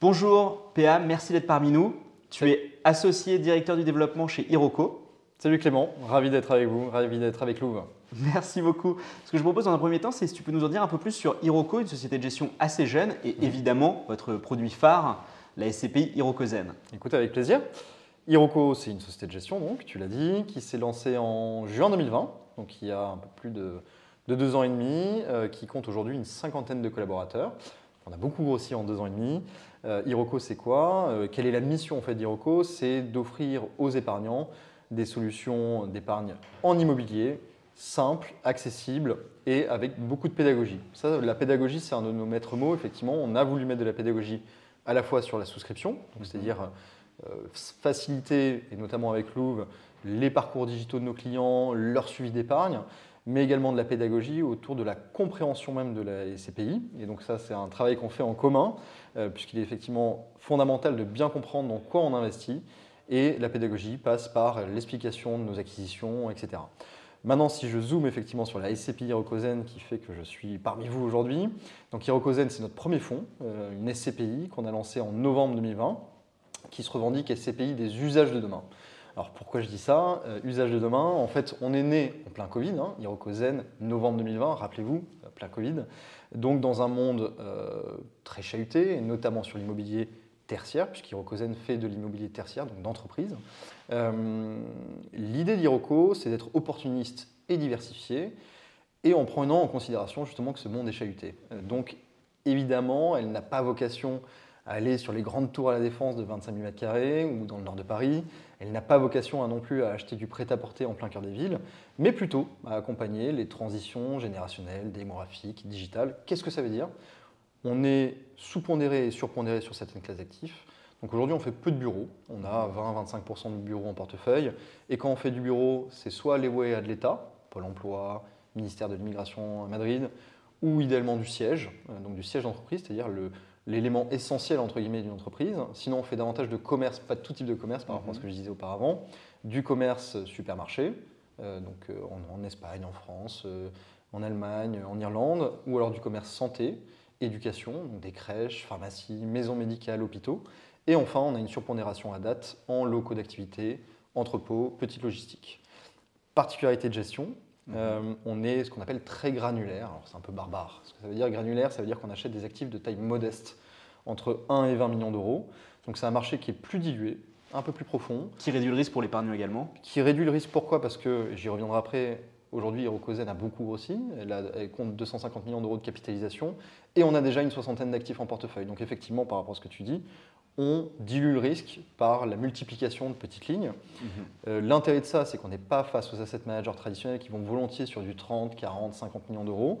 Bonjour PA, merci d'être parmi nous. Tu es associé directeur du développement chez Hiroko. Salut Clément, ravi d'être avec vous, ravi d'être avec Louvre. Merci beaucoup. Ce que je propose dans un premier temps, c'est si tu peux nous en dire un peu plus sur Hiroko, une société de gestion assez jeune et évidemment votre produit phare, la SCPI Hiroko Zen. Écoute, avec plaisir. Hiroko, c'est une société de gestion, donc, tu l'as dit, qui s'est lancée en juin 2020, donc il y a un peu plus de, deux ans et demi, euh, qui compte aujourd'hui une cinquantaine de collaborateurs. On a beaucoup grossi en deux ans et demi. Euh, Hiroko, c'est quoi? Euh, Quelle est la mission en fait C'est d'offrir aux épargnants des solutions d'épargne en immobilier, simples, accessibles et avec beaucoup de pédagogie. Ça, la pédagogie, c'est un de nos maîtres mots. Effectivement, on a voulu mettre de la pédagogie à la fois sur la souscription, c'est-à-dire euh, faciliter, et notamment avec Louvre, les parcours digitaux de nos clients, leur suivi d'épargne, mais également de la pédagogie autour de la compréhension même de la SCPI. Et donc ça, c'est un travail qu'on fait en commun, euh, puisqu'il est effectivement fondamental de bien comprendre dans quoi on investit, et la pédagogie passe par l'explication de nos acquisitions, etc. Maintenant, si je zoome effectivement sur la SCPI Hirokozen qui fait que je suis parmi vous aujourd'hui, donc Hirokozen, c'est notre premier fonds, euh, une SCPI qu'on a lancée en novembre 2020, qui se revendique SCPI des usages de demain. Alors pourquoi je dis ça? Euh, Usage de demain, en fait, on est né en plein Covid, hein, Hirokozen, novembre 2020, rappelez-vous, euh, plein Covid, donc dans un monde euh, très chahuté, et notamment sur l'immobilier tertiaire, puisqu'Hirokozen fait de l'immobilier tertiaire, donc d'entreprise. L'idée d'Hiroko, c'est d'être opportuniste et diversifié, et en prenant en considération justement que ce monde est chahuté. donc évidemment, elle n'a pas vocation aller sur les grandes tours à la défense de 25 000 m2 ou dans le nord de Paris. Elle n'a pas vocation à non plus à acheter du prêt-à-porter en plein cœur des villes, mais plutôt à accompagner les transitions générationnelles, démographiques, digitales. Qu'est-ce que ça veut dire? On est sous-pondéré et surpondéré sur certaines classes d'actifs. Donc aujourd'hui, on fait peu de bureaux. On a 20-25% de bureaux en portefeuille. Et quand on fait du bureau, c'est soit les à de l'État, Pôle emploi, ministère de l'immigration à Madrid, ou idéalement du siège, euh, donc du siège d'entreprise, c'est-à-dire le, l'élément essentiel entre guillemets d'une entreprise. Sinon, on fait davantage de commerce, pas de tout type de commerce par rapport à ce mhm. que je disais auparavant, du commerce supermarché, euh, donc euh, en, Espagne, en France, euh, en Allemagne, en Irlande, ou alors du commerce santé, éducation, donc des crèches, pharmacies, maisons médicales, hôpitaux. Et enfin, on a une surpondération à date en locaux d'activité, entrepôts, petite logistique. Particularité de gestion, Mhm. on est ce qu'on appelle très granulaire. Alors c'est un peu barbare. Ce que ça veut dire granulaire, ça veut dire qu'on achète des actifs de taille modeste, entre 1 et 20 millions d'euros. Donc c'est un marché qui est plus dilué, un peu plus profond. Qui réduit le risque pour l'épargne également Qui réduit le risque pourquoi? Parce que, j'y reviendrai après, aujourd'hui Hirokozen a beaucoup grossi, elle, compte 250 millions d'euros de capitalisation, et on a déjà une soixantaine d'actifs en portefeuille. Donc effectivement, par rapport à ce que tu dis, on dilue le risque par la multiplication de petites lignes. Mhm. Euh, l'intérêt de ça, c'est qu'on n'est pas face aux asset managers traditionnels qui vont volontiers sur du 30, 40, 50 millions d'euros.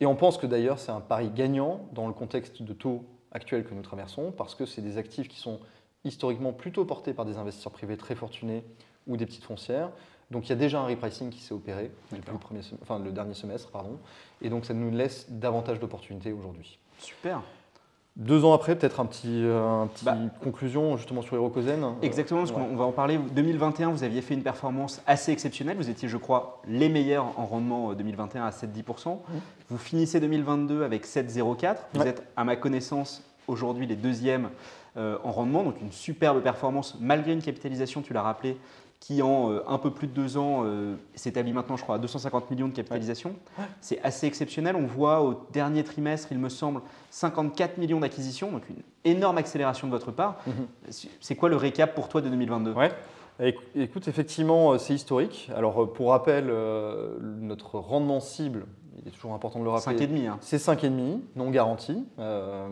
Et on pense que d'ailleurs, c'est un pari gagnant dans le contexte de taux actuel que nous traversons, parce que c'est des actifs qui sont historiquement plutôt portés par des investisseurs privés très fortunés ou des petites foncières. Donc il y a déjà un repricing qui s'est opéré le, premier enfin, le dernier semestre. Pardon, et donc ça nous laisse davantage d'opportunités aujourd'hui. Super. Deux ans après, peut-être un petit, euh, un petit bah. conclusion justement sur Hirokozen. Exactement, parce qu'on va en parler. 2021, vous aviez fait une performance assez exceptionnelle. Vous étiez, je crois, les meilleurs en rendement 2021 euh, à 7,10%. Vous finissez 2022 avec 7,04. Vous êtes, à ma connaissance, aujourd'hui les deuxièmes euh, en rendement. Donc une superbe performance malgré une capitalisation, tu l'as rappelé, qui en euh, un peu plus de deux ans euh, s'établit maintenant, je crois, à 250 millions de capitalisation. C'est assez exceptionnel. On voit au dernier trimestre, il me semble, 54 millions d'acquisitions, donc une énorme accélération de votre part. Mhm. C'est quoi le récap pour toi de 2022 ouais. Écoute, effectivement, euh, c'est historique. Alors, pour rappel, notre rendement cible il est toujours important de le rappeler. 5,5. Hein. C'est 5,5, non garanti, euh,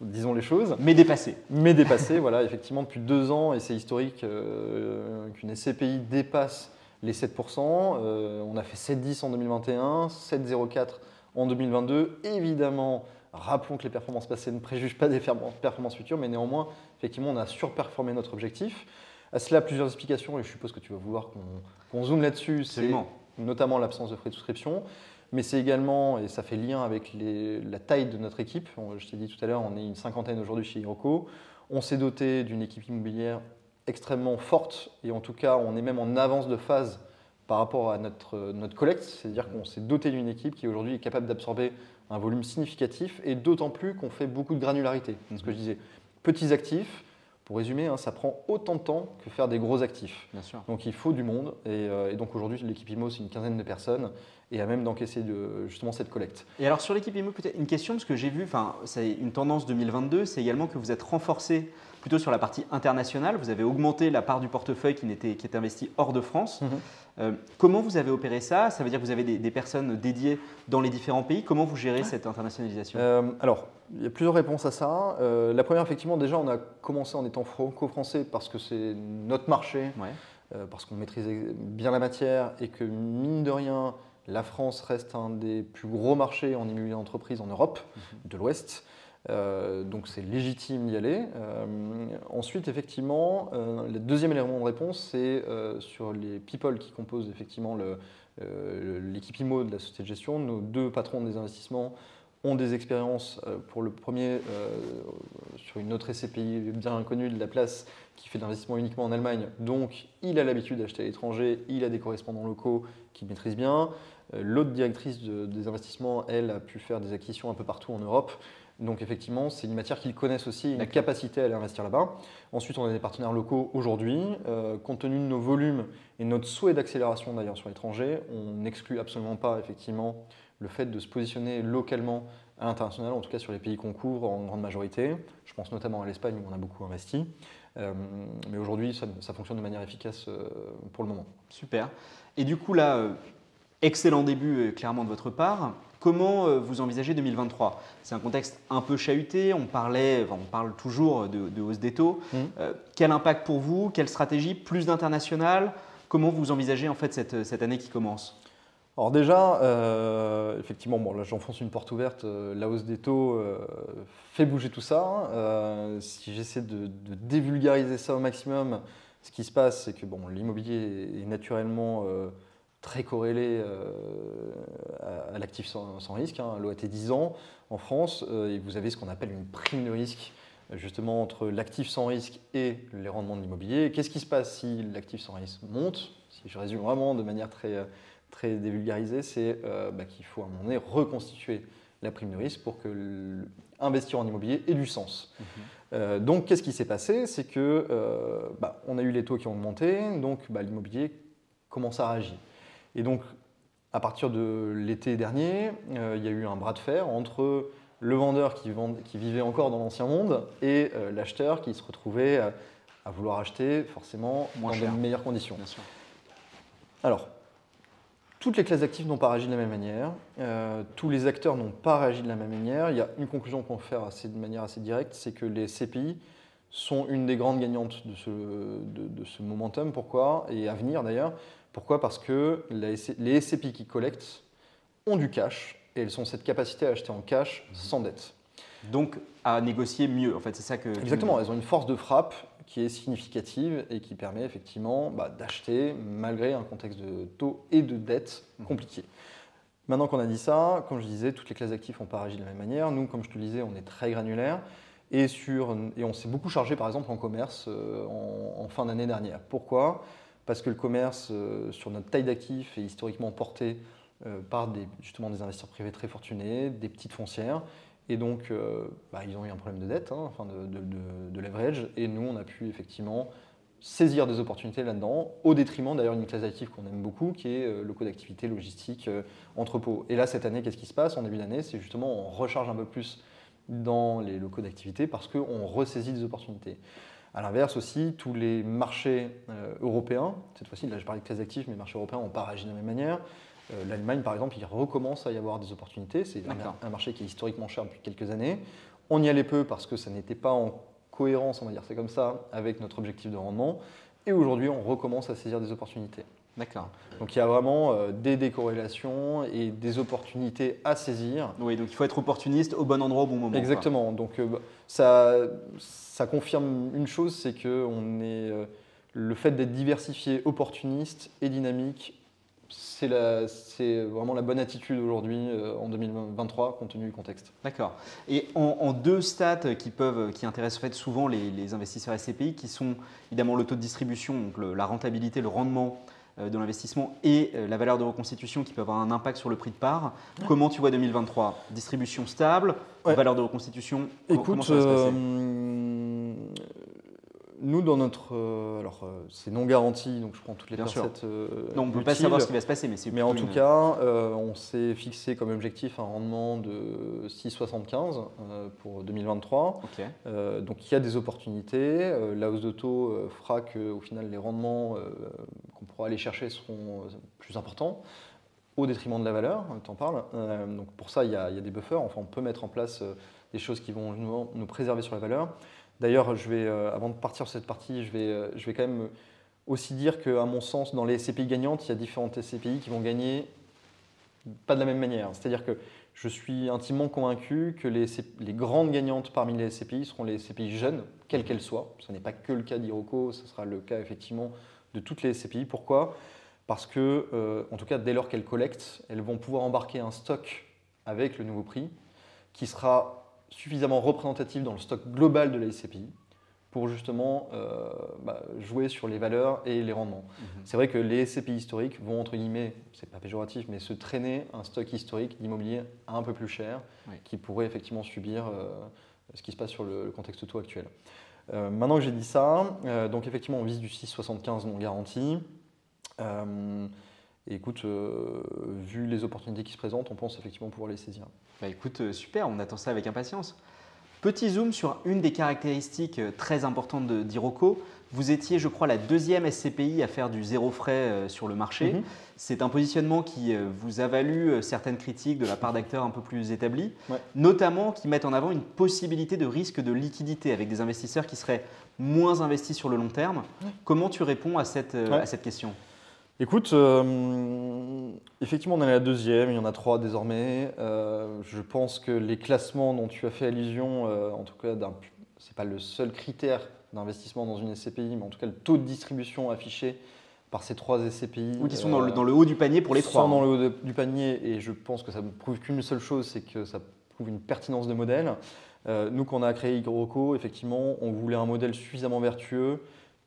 disons les choses. Mais dépassé. Mais dépassé, voilà, effectivement, depuis deux ans, et c'est historique euh, qu'une SCPI dépasse les 7%. Euh, on a fait 7,10 en 2021, 7,04 en 2022. Évidemment, rappelons que les performances passées ne préjugent pas des performances futures, mais néanmoins, effectivement, on a surperformé notre objectif. À cela, plusieurs explications, et je suppose que tu vas vouloir qu'on zoome là-dessus. C'est notamment l'absence de frais de souscription mais c'est également, et ça fait lien avec la taille de notre équipe, je t'ai dit tout à l'heure, on est une cinquantaine aujourd'hui chez Hiroko, on s'est doté d'une équipe immobilière extrêmement forte, et en tout cas on est même en avance de phase par rapport à notre, notre collecte, c'est-à-dire qu'on s'est doté d'une équipe qui aujourd'hui est capable d'absorber un volume significatif, et d'autant plus qu'on fait beaucoup de granularité, ce que je disais. Petits actifs, pour résumer, hein, ça prend autant de temps que faire des gros actifs. Bien sûr. Donc il faut du monde. Et, euh, et donc aujourd'hui, l'équipe IMO, c'est une quinzaine de personnes et à même d'encaisser de- justement cette collecte. Et alors sur l'équipe IMO, peut-être une question, parce que j'ai vu, enfin, c'est une tendance 2022, c'est également que vous êtes renforcé plutôt sur la partie internationale. Vous avez augmenté la part du portefeuille qui, n'était- qui est investi hors de France. Mhm. Euh, comment vous avez opéré ça? Ça veut dire que vous avez des, des personnes dédiées dans les différents pays. Comment vous gérez cette internationalisation? Euh, alors, il y a plusieurs réponses à ça. Euh, la première, effectivement, déjà, on a commencé en étant franco-français parce que c'est notre marché, Ouais. parce qu'on maîtrisait bien la matière et que, mine de rien, la France reste un des plus gros marchés en immobilier d'entreprise en Europe de l'Ouest. Euh, donc c'est légitime d'y aller. Euh, ensuite, effectivement, euh, le deuxième élément de réponse, c'est sur les people qui composent effectivement l'équipe IMO de la société de gestion. Nos deux patrons des investissements ont des expériences. pour le premier, sur une autre SCPI bien connue de la place, qui fait de l'investissement uniquement en Allemagne. Donc, il a l'habitude d'acheter à l'étranger, il a des correspondants locaux qu'il maîtrise bien. L'autre directrice de- des investissements, elle, a pu faire des acquisitions un peu partout en Europe. Donc effectivement, c'est une matière qu'ils connaissent aussi, une capacité à aller investir là-bas. Ensuite, on a des partenaires locaux aujourd'hui. Euh, compte tenu de nos volumes et notre souhait d'accélération d'ailleurs sur l'étranger, on n'exclut absolument pas effectivement le fait de se positionner localement à l'international, en tout cas sur les pays qu'on couvre en grande majorité. Je pense notamment à l'Espagne où on a beaucoup investi. Euh, mais aujourd'hui, ça, ça fonctionne de manière efficace euh, pour le moment. Super. Et du coup, là, excellent début clairement de votre part. Comment euh, vous envisagez 2023 C'est un contexte un peu chahuté, on, parlait, on parle toujours de, de hausse des taux. Mhm. Euh, quel impact pour vous? Quelle stratégie? Plus d'international? Comment vous envisagez en fait cette, cette année qui commence? Alors déjà, euh, effectivement, bon, là j'enfonce une porte ouverte, euh, la hausse des taux euh, fait bouger tout ça. Euh, si j'essaie de, de dévulgariser ça au maximum, ce qui se passe, c'est que bon, l'immobilier est naturellement euh, très corrélé euh, à, à l'actif sans, sans risque, hein, l'OAT 10 ans en France, euh, et vous avez ce qu'on appelle une prime de risque euh, justement entre l'actif sans risque et les rendements de l'immobilier. Qu'est-ce qui se passe si l'actif sans risque monte? Si je résume vraiment de manière très, très dévulgarisée, c'est euh, bah, qu'il faut à un moment donné reconstituer la prime de risque pour que investir en immobilier ait du sens. Euh, donc, qu'est-ce qui s'est passé? C'est que euh, bah, on a eu les taux qui ont augmenté, donc bah, l'immobilier commence à réagir. Et donc, à partir de l'été dernier, euh, il y a eu un bras de fer entre le vendeur qui, vend- qui vivait encore dans l'ancien monde et euh, l'acheteur qui se retrouvait euh, à vouloir acheter forcément Moins dans cher. de meilleures conditions. Bien sûr. Alors, toutes les classes d'actifs n'ont pas réagi de la même manière, euh, tous les acteurs n'ont pas réagi de la même manière. Il y a une conclusion qu'on peut faire assez- de manière assez directe, c'est que les CPI sont une des grandes gagnantes de ce, de, de ce momentum. Pourquoi? Et à venir d'ailleurs. Pourquoi? Parce que les SCPI qui collectent ont du cash et elles ont cette capacité à acheter en cash sans dette. Donc à négocier mieux, en fait, c'est ça que. Exactement, elles ont une force de frappe qui est significative et qui permet effectivement bah, d'acheter malgré un contexte de taux et de dette compliqué. Maintenant qu'on a dit ça, comme je disais, toutes les classes d'actifs n'ont pas réagi de la même manière. Nous, comme je te le disais, on est très granulaire et, sur, et on s'est beaucoup chargé par exemple en commerce euh, en, en fin d'année dernière. Pourquoi? Parce que le commerce, euh, sur notre taille d'actifs, est historiquement porté euh, par des, justement des investisseurs privés très fortunés, des petites foncières. Et donc, euh, bah, ils ont eu un problème de dette, hein, enfin de, leverage, et nous, on a pu effectivement saisir des opportunités là-dedans, au détriment d'ailleurs d'une classe d'actifs qu'on aime beaucoup, qui est euh, locaux d'activité, logistique, entrepôt. Et là, cette année, qu'est-ce qui se passe? En début d'année C'est justement, on recharge un peu plus dans les locaux d'activité parce qu'on ressaisit des opportunités. À l'inverse aussi, tous les marchés euh, européens, cette fois-ci, là je parlais de classe d'actifs, mais les marchés européens n'ont pas réagi de la même manière. Euh, L'Allemagne, par exemple, il recommence à y avoir des opportunités. C'est un, un marché qui est historiquement cher depuis quelques années. On y allait peu parce que ça n'était pas en cohérence, on va dire c'est comme ça, avec notre objectif de rendement. Et aujourd'hui, on recommence à saisir des opportunités. D'accord. Donc il y a vraiment euh, des décorrélations et des opportunités à saisir. Oui, donc il faut être opportuniste au bon endroit au bon moment. quoi. Exactement. Donc euh, bah, ça, ça confirme une chose, c'est que on est, euh, le fait d'être diversifié, opportuniste et dynamique, c'est la- c'est vraiment la bonne attitude aujourd'hui en 2023 compte tenu du contexte. D'accord. Et en, en deux stats qui peuvent, qui intéressent en fait souvent les, les investisseurs SCPI, qui sont évidemment le taux de distribution, donc le- la rentabilité, le rendement de l'investissement et euh, la valeur de reconstitution qui peut avoir un impact sur le prix de part. Comment tu vois 2023 Distribution stable, Ouais. valeur de reconstitution comment Écoute, ça va se passer? euh, nous, dans notre. euh, alors, euh, c'est non garanti, donc je prends toutes les Bien sûr. euh, Non, on ne peut pas savoir ce qui va se passer, mais c'est Mais en tout une- cas, euh, on s'est fixé comme objectif un rendement de 6,75 euh, pour 2023. Ok. Euh, donc il y a des opportunités. Euh, la hausse de taux euh, fera qu'au final, les rendements euh, aller chercher seront euh, plus importants au détriment de la valeur, tu en parles. Euh, donc pour ça, il y, a, il y a des buffers. Enfin, on peut mettre en place euh, des choses qui vont nous, préserver sur la valeur. D'ailleurs, je vais, avant de partir sur cette partie, je vais, je vais quand même aussi dire qu'à mon sens, dans les SCPI gagnantes, il y a différentes SCPI qui vont gagner pas de la même manière. C'est-à-dire que je suis intimement convaincu que les, les grandes gagnantes parmi les SCPI seront les SCPI jeunes, quelles qu'elles soient. Ce n'est pas que le cas d'Iroco, ce sera le cas effectivement de toutes les SCPI. Pourquoi? Parce que, euh, en tout cas, dès lors qu'elles collectent, elles vont pouvoir embarquer un stock avec le nouveau prix qui sera suffisamment représentatif dans le stock global de la SCPI pour justement euh, bah, jouer sur les valeurs et les rendements. Mhm. C'est vrai que les SCPI historiques vont, entre guillemets, c'est pas péjoratif, mais se traîner un stock historique d'immobilier un peu plus cher, Oui. qui pourrait effectivement subir euh, ce qui se passe sur le, le contexte taux actuel. Euh, maintenant que j'ai dit ça, euh, donc effectivement, on vise du 6,75 non garanti. Euh, écoute, vu les opportunités qui se présentent, on pense effectivement pouvoir les saisir. Bah écoute, super, on attend ça avec impatience. Petit zoom sur une des caractéristiques euh, très importantes de- d'Iroco. Vous étiez, je crois, la deuxième SCPI à faire du zéro frais euh, sur le marché. Mhm. C'est un positionnement qui euh, vous a valu certaines critiques de la part d'acteurs un peu plus établis, Ouais. notamment qui mettent en avant une possibilité de risque de liquidité avec des investisseurs qui seraient moins investis sur le long terme. Comment tu réponds à cette, Ouais. à cette question? Écoute, euh, effectivement, on est la deuxième, il y en a trois désormais. Euh, je pense que les classements dont tu as fait allusion, euh, en tout cas, d'un- c'est pas le seul critère d'investissement dans une SCPI, mais en tout cas, le taux de distribution affiché par ces trois SCPI. Ou qui sont dans, le, dans le haut du panier pour les sont trois. dans hein. le haut de- du panier, et je pense que ça ne prouve qu'une seule chose, c'est que ça prouve une pertinence de modèle. Nous, quand on a créé Igroco, effectivement, on voulait un modèle suffisamment vertueux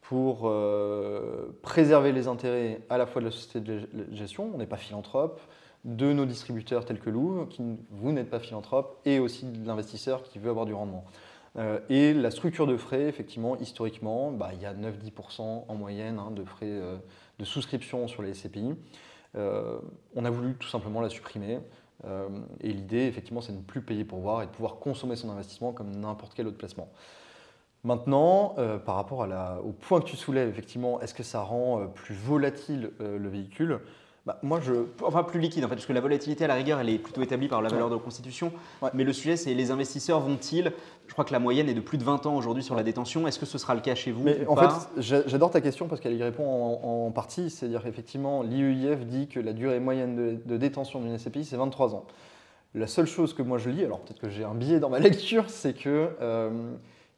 pour euh, préserver les intérêts à la fois de la société de gestion, on n'est pas philanthrope, de nos distributeurs tels que Louvre, qui, vous n'êtes pas philanthrope, et aussi de l'investisseur qui veut avoir du rendement. Euh, et la structure de frais, effectivement, historiquement, bah, il y a 9-10% en moyenne hein, de frais euh, de souscription sur les SCPI. On a voulu tout simplement la supprimer. Et l'idée, effectivement, c'est de ne plus payer pour voir et de pouvoir consommer son investissement comme n'importe quel autre placement. Maintenant, euh, par rapport à la- au point que tu soulèves, effectivement, est-ce que ça rend euh, plus volatile euh, le véhicule? Bah, Moi, je, Enfin, plus liquide en fait, parce que la volatilité à la rigueur, elle est plutôt établie par la valeur de la constitution. Ouais. Mais le sujet, c'est les investisseurs vont-ils Je crois que la moyenne est de plus de 20 ans aujourd'hui sur la détention. Est-ce que ce sera le cas chez vous Mais ou en pas? fait, j'a- j'adore ta question parce qu'elle y répond en, en partie. C'est-à-dire effectivement, l'IEIF dit que la durée moyenne de, de détention d'une SCPI, c'est 23 ans. La seule chose que moi je lis, alors peut-être que j'ai un biais dans ma lecture, c'est que,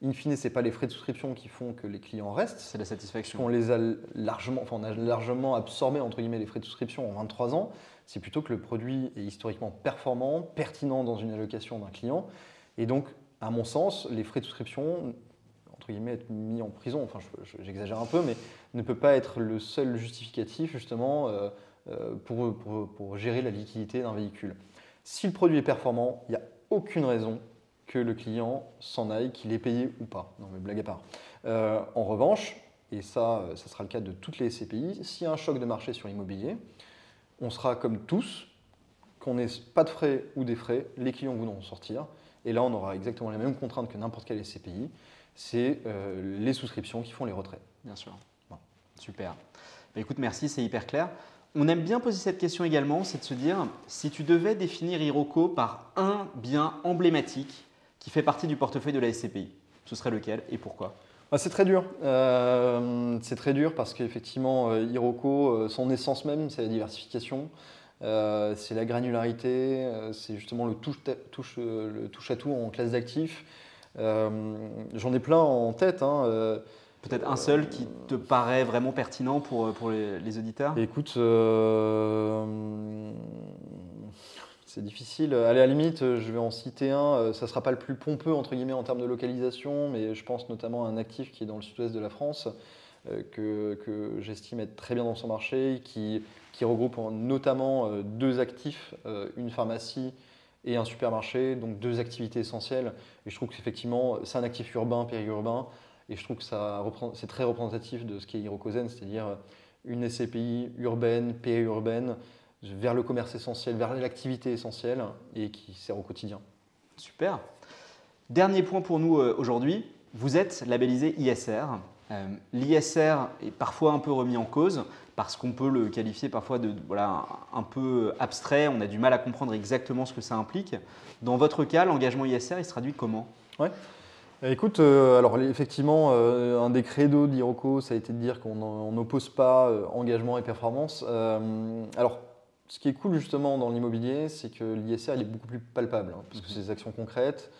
in fine, ce n'est pas les frais de souscription qui font que les clients restent. c'est la satisfaction. On les a largement, enfin, on a largement absorbé entre guillemets les frais de souscription en 23 ans. C'est plutôt que le produit est historiquement performant, pertinent dans une allocation d'un client. Et donc, à mon sens, les frais de souscription, entre guillemets, être mis en prison, enfin je- je- j'exagère un peu, mais ne peut pas être le seul justificatif justement euh, euh, pour, pour- pour gérer la liquidité d'un véhicule. Si le produit est performant, il n'y a aucune raison que le client s'en aille, qu'il ait payé ou pas. Non mais blague à part. Euh, en revanche, et ça, euh, ça sera le cas de toutes les SCPI, s'il y a un choc de marché sur l'immobilier, on sera comme tous, qu'on n'ait pas de frais ou des frais, les clients voudront en sortir. Et là, on aura exactement les mêmes contraintes que n'importe quelle SCPI. C'est euh, les souscriptions qui font les retraits. Bien sûr. Super. Bah, écoute, merci, c'est hyper clair. On aime bien poser cette question également, c'est de se dire, si tu devais définir Hiroko par un bien emblématique qui fait partie du portefeuille de la SCPI, ce serait lequel et pourquoi? Ah, c'est très dur. Euh, c'est très dur parce qu'effectivement, euh, Hiroko, euh, son essence même, c'est la diversification. Euh, c'est la granularité, c'est justement le touche, touche, euh, le touche à tout en classe d'actifs. Euh, J'en ai plein en tête. hein, Peut-être un seul qui te paraît vraiment pertinent pour, pour les, les auditeurs? Écoute, c'est difficile. À la limite, je vais en citer un. Euh, Ça ne sera pas le plus pompeux entre guillemets en termes de localisation, mais je pense notamment à un actif qui est dans le sud-ouest de la France, euh, que, que j'estime être très bien dans son marché, qui, qui regroupe en- notamment euh, deux actifs, euh, une pharmacie et un supermarché, donc deux activités essentielles. Et je trouve qu'effectivement, c'est un actif urbain, périurbain. Et je trouve que c'est très représentatif de ce qu'est Hirokozen, c'est-à-dire une SCPI urbaine, PA urbaine, vers le commerce essentiel, vers l'activité essentielle et qui sert au quotidien. Super. Dernier point pour nous euh, aujourd'hui, vous êtes labellisé ISR. Euh, L'ISR est parfois un peu remis en cause parce qu'on peut le qualifier parfois de voilà, un peu abstrait, on a du mal à comprendre exactement ce que ça implique. Dans votre cas, l'engagement ISR, il se traduit comment? Ouais. Écoute, euh, alors effectivement, un des credos d'Iroco, ça a été de dire qu'on n'oppose pas engagement et performance. alors, ce qui est cool justement dans l'immobilier, c'est que l'ISR est beaucoup plus palpable, hein, parce que c'est des actions concrètes.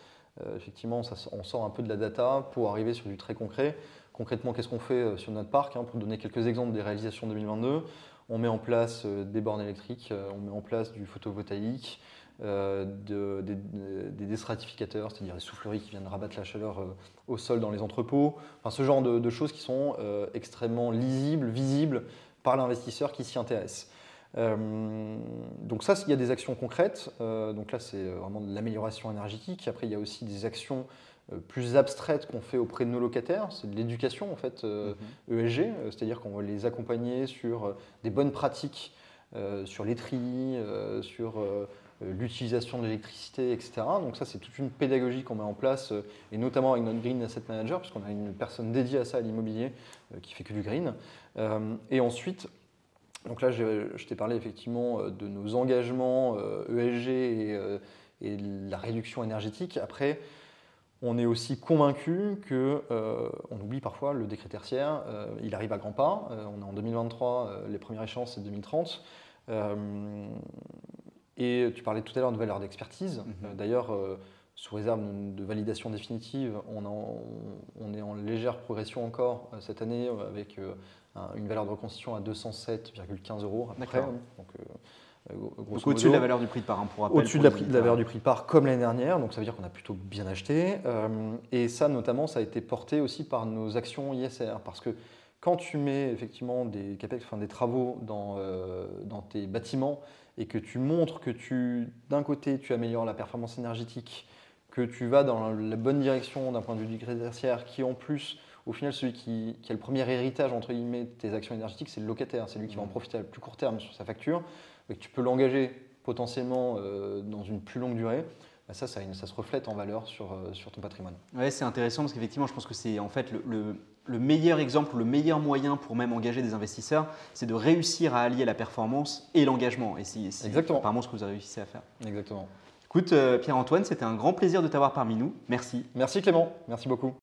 Euh, effectivement, on sort un peu de la data pour arriver sur du très concret. Concrètement, qu'est-ce qu'on fait euh, sur notre parc hein, Pour donner quelques exemples des réalisations 2022, on met en place euh, des bornes électriques, on met en place du photovoltaïque, des, déstratificateurs, c'est-à-dire les souffleries qui viennent rabattre la chaleur au sol dans les entrepôts. Enfin, ce genre de, de choses qui sont extrêmement lisibles, visibles par l'investisseur qui s'y intéresse. Euh, donc ça, il y a des actions concrètes. Euh, donc là, c'est vraiment de l'amélioration énergétique. Après, il y a aussi des actions euh, plus abstraites qu'on fait auprès de nos locataires. C'est de l'éducation, en fait, ESG. Mhm. E c'est-à-dire qu'on va les accompagner sur des bonnes pratiques, sur les tris, sur l'utilisation de l'électricité, etc. Donc ça, c'est toute une pédagogie qu'on met en place, et notamment avec notre Green Asset Manager, puisqu'on a une personne dédiée à ça à l'immobilier, qui fait que du green. et ensuite, donc là, je, t'ai parlé effectivement euh, de nos engagements ESG euh, e euh, et, la réduction énergétique. Après, on est aussi convaincu que, on oublie parfois le décret tertiaire, il arrive à grands pas. on est en 2023, les premières échéances c'est 2030. et tu parlais tout à l'heure de valeur d'expertise. Mm-hmm. D'ailleurs, sous réserve de validation définitive, on, on, est en légère progression encore cette année avec une valeur de reconstitution à 207,15 euros à peu Donc, euh, au-dessus de la valeur du prix de part, hein, pour rappel. Au-dessus de, la, valeur du prix de part, comme l'année dernière, donc ça veut dire qu'on a plutôt bien acheté. Euh, et ça, notamment, ça a été porté aussi par nos actions ISR, parce que quand tu mets effectivement des capex, enfin des travaux dans, euh, dans tes bâtiments et que tu montres que tu, d'un côté, tu améliores la performance énergétique, que tu vas dans la bonne direction d'un point de vue du tertiaire, qui en plus au final, celui qui, a le premier héritage entre guillemets de tes actions énergétiques, c'est le locataire. C'est lui qui va en mmh. profiter à plus court terme sur sa facture. Et que tu peux l'engager potentiellement euh, dans une plus longue durée. Bah, ça, ça, se reflète en valeur sur, euh, sur ton patrimoine. Oui, c'est intéressant parce qu'effectivement, je pense que c'est en fait le, le, meilleur exemple, le meilleur moyen pour même engager des investisseurs, c'est de réussir à allier la performance et l'engagement. Et c'est apparemment ce que vous avez réussi à faire. Exactement. Écoute, euh, Pierre-Antoine, c'était un grand plaisir de t'avoir parmi nous. Merci. Merci Clément. Merci beaucoup.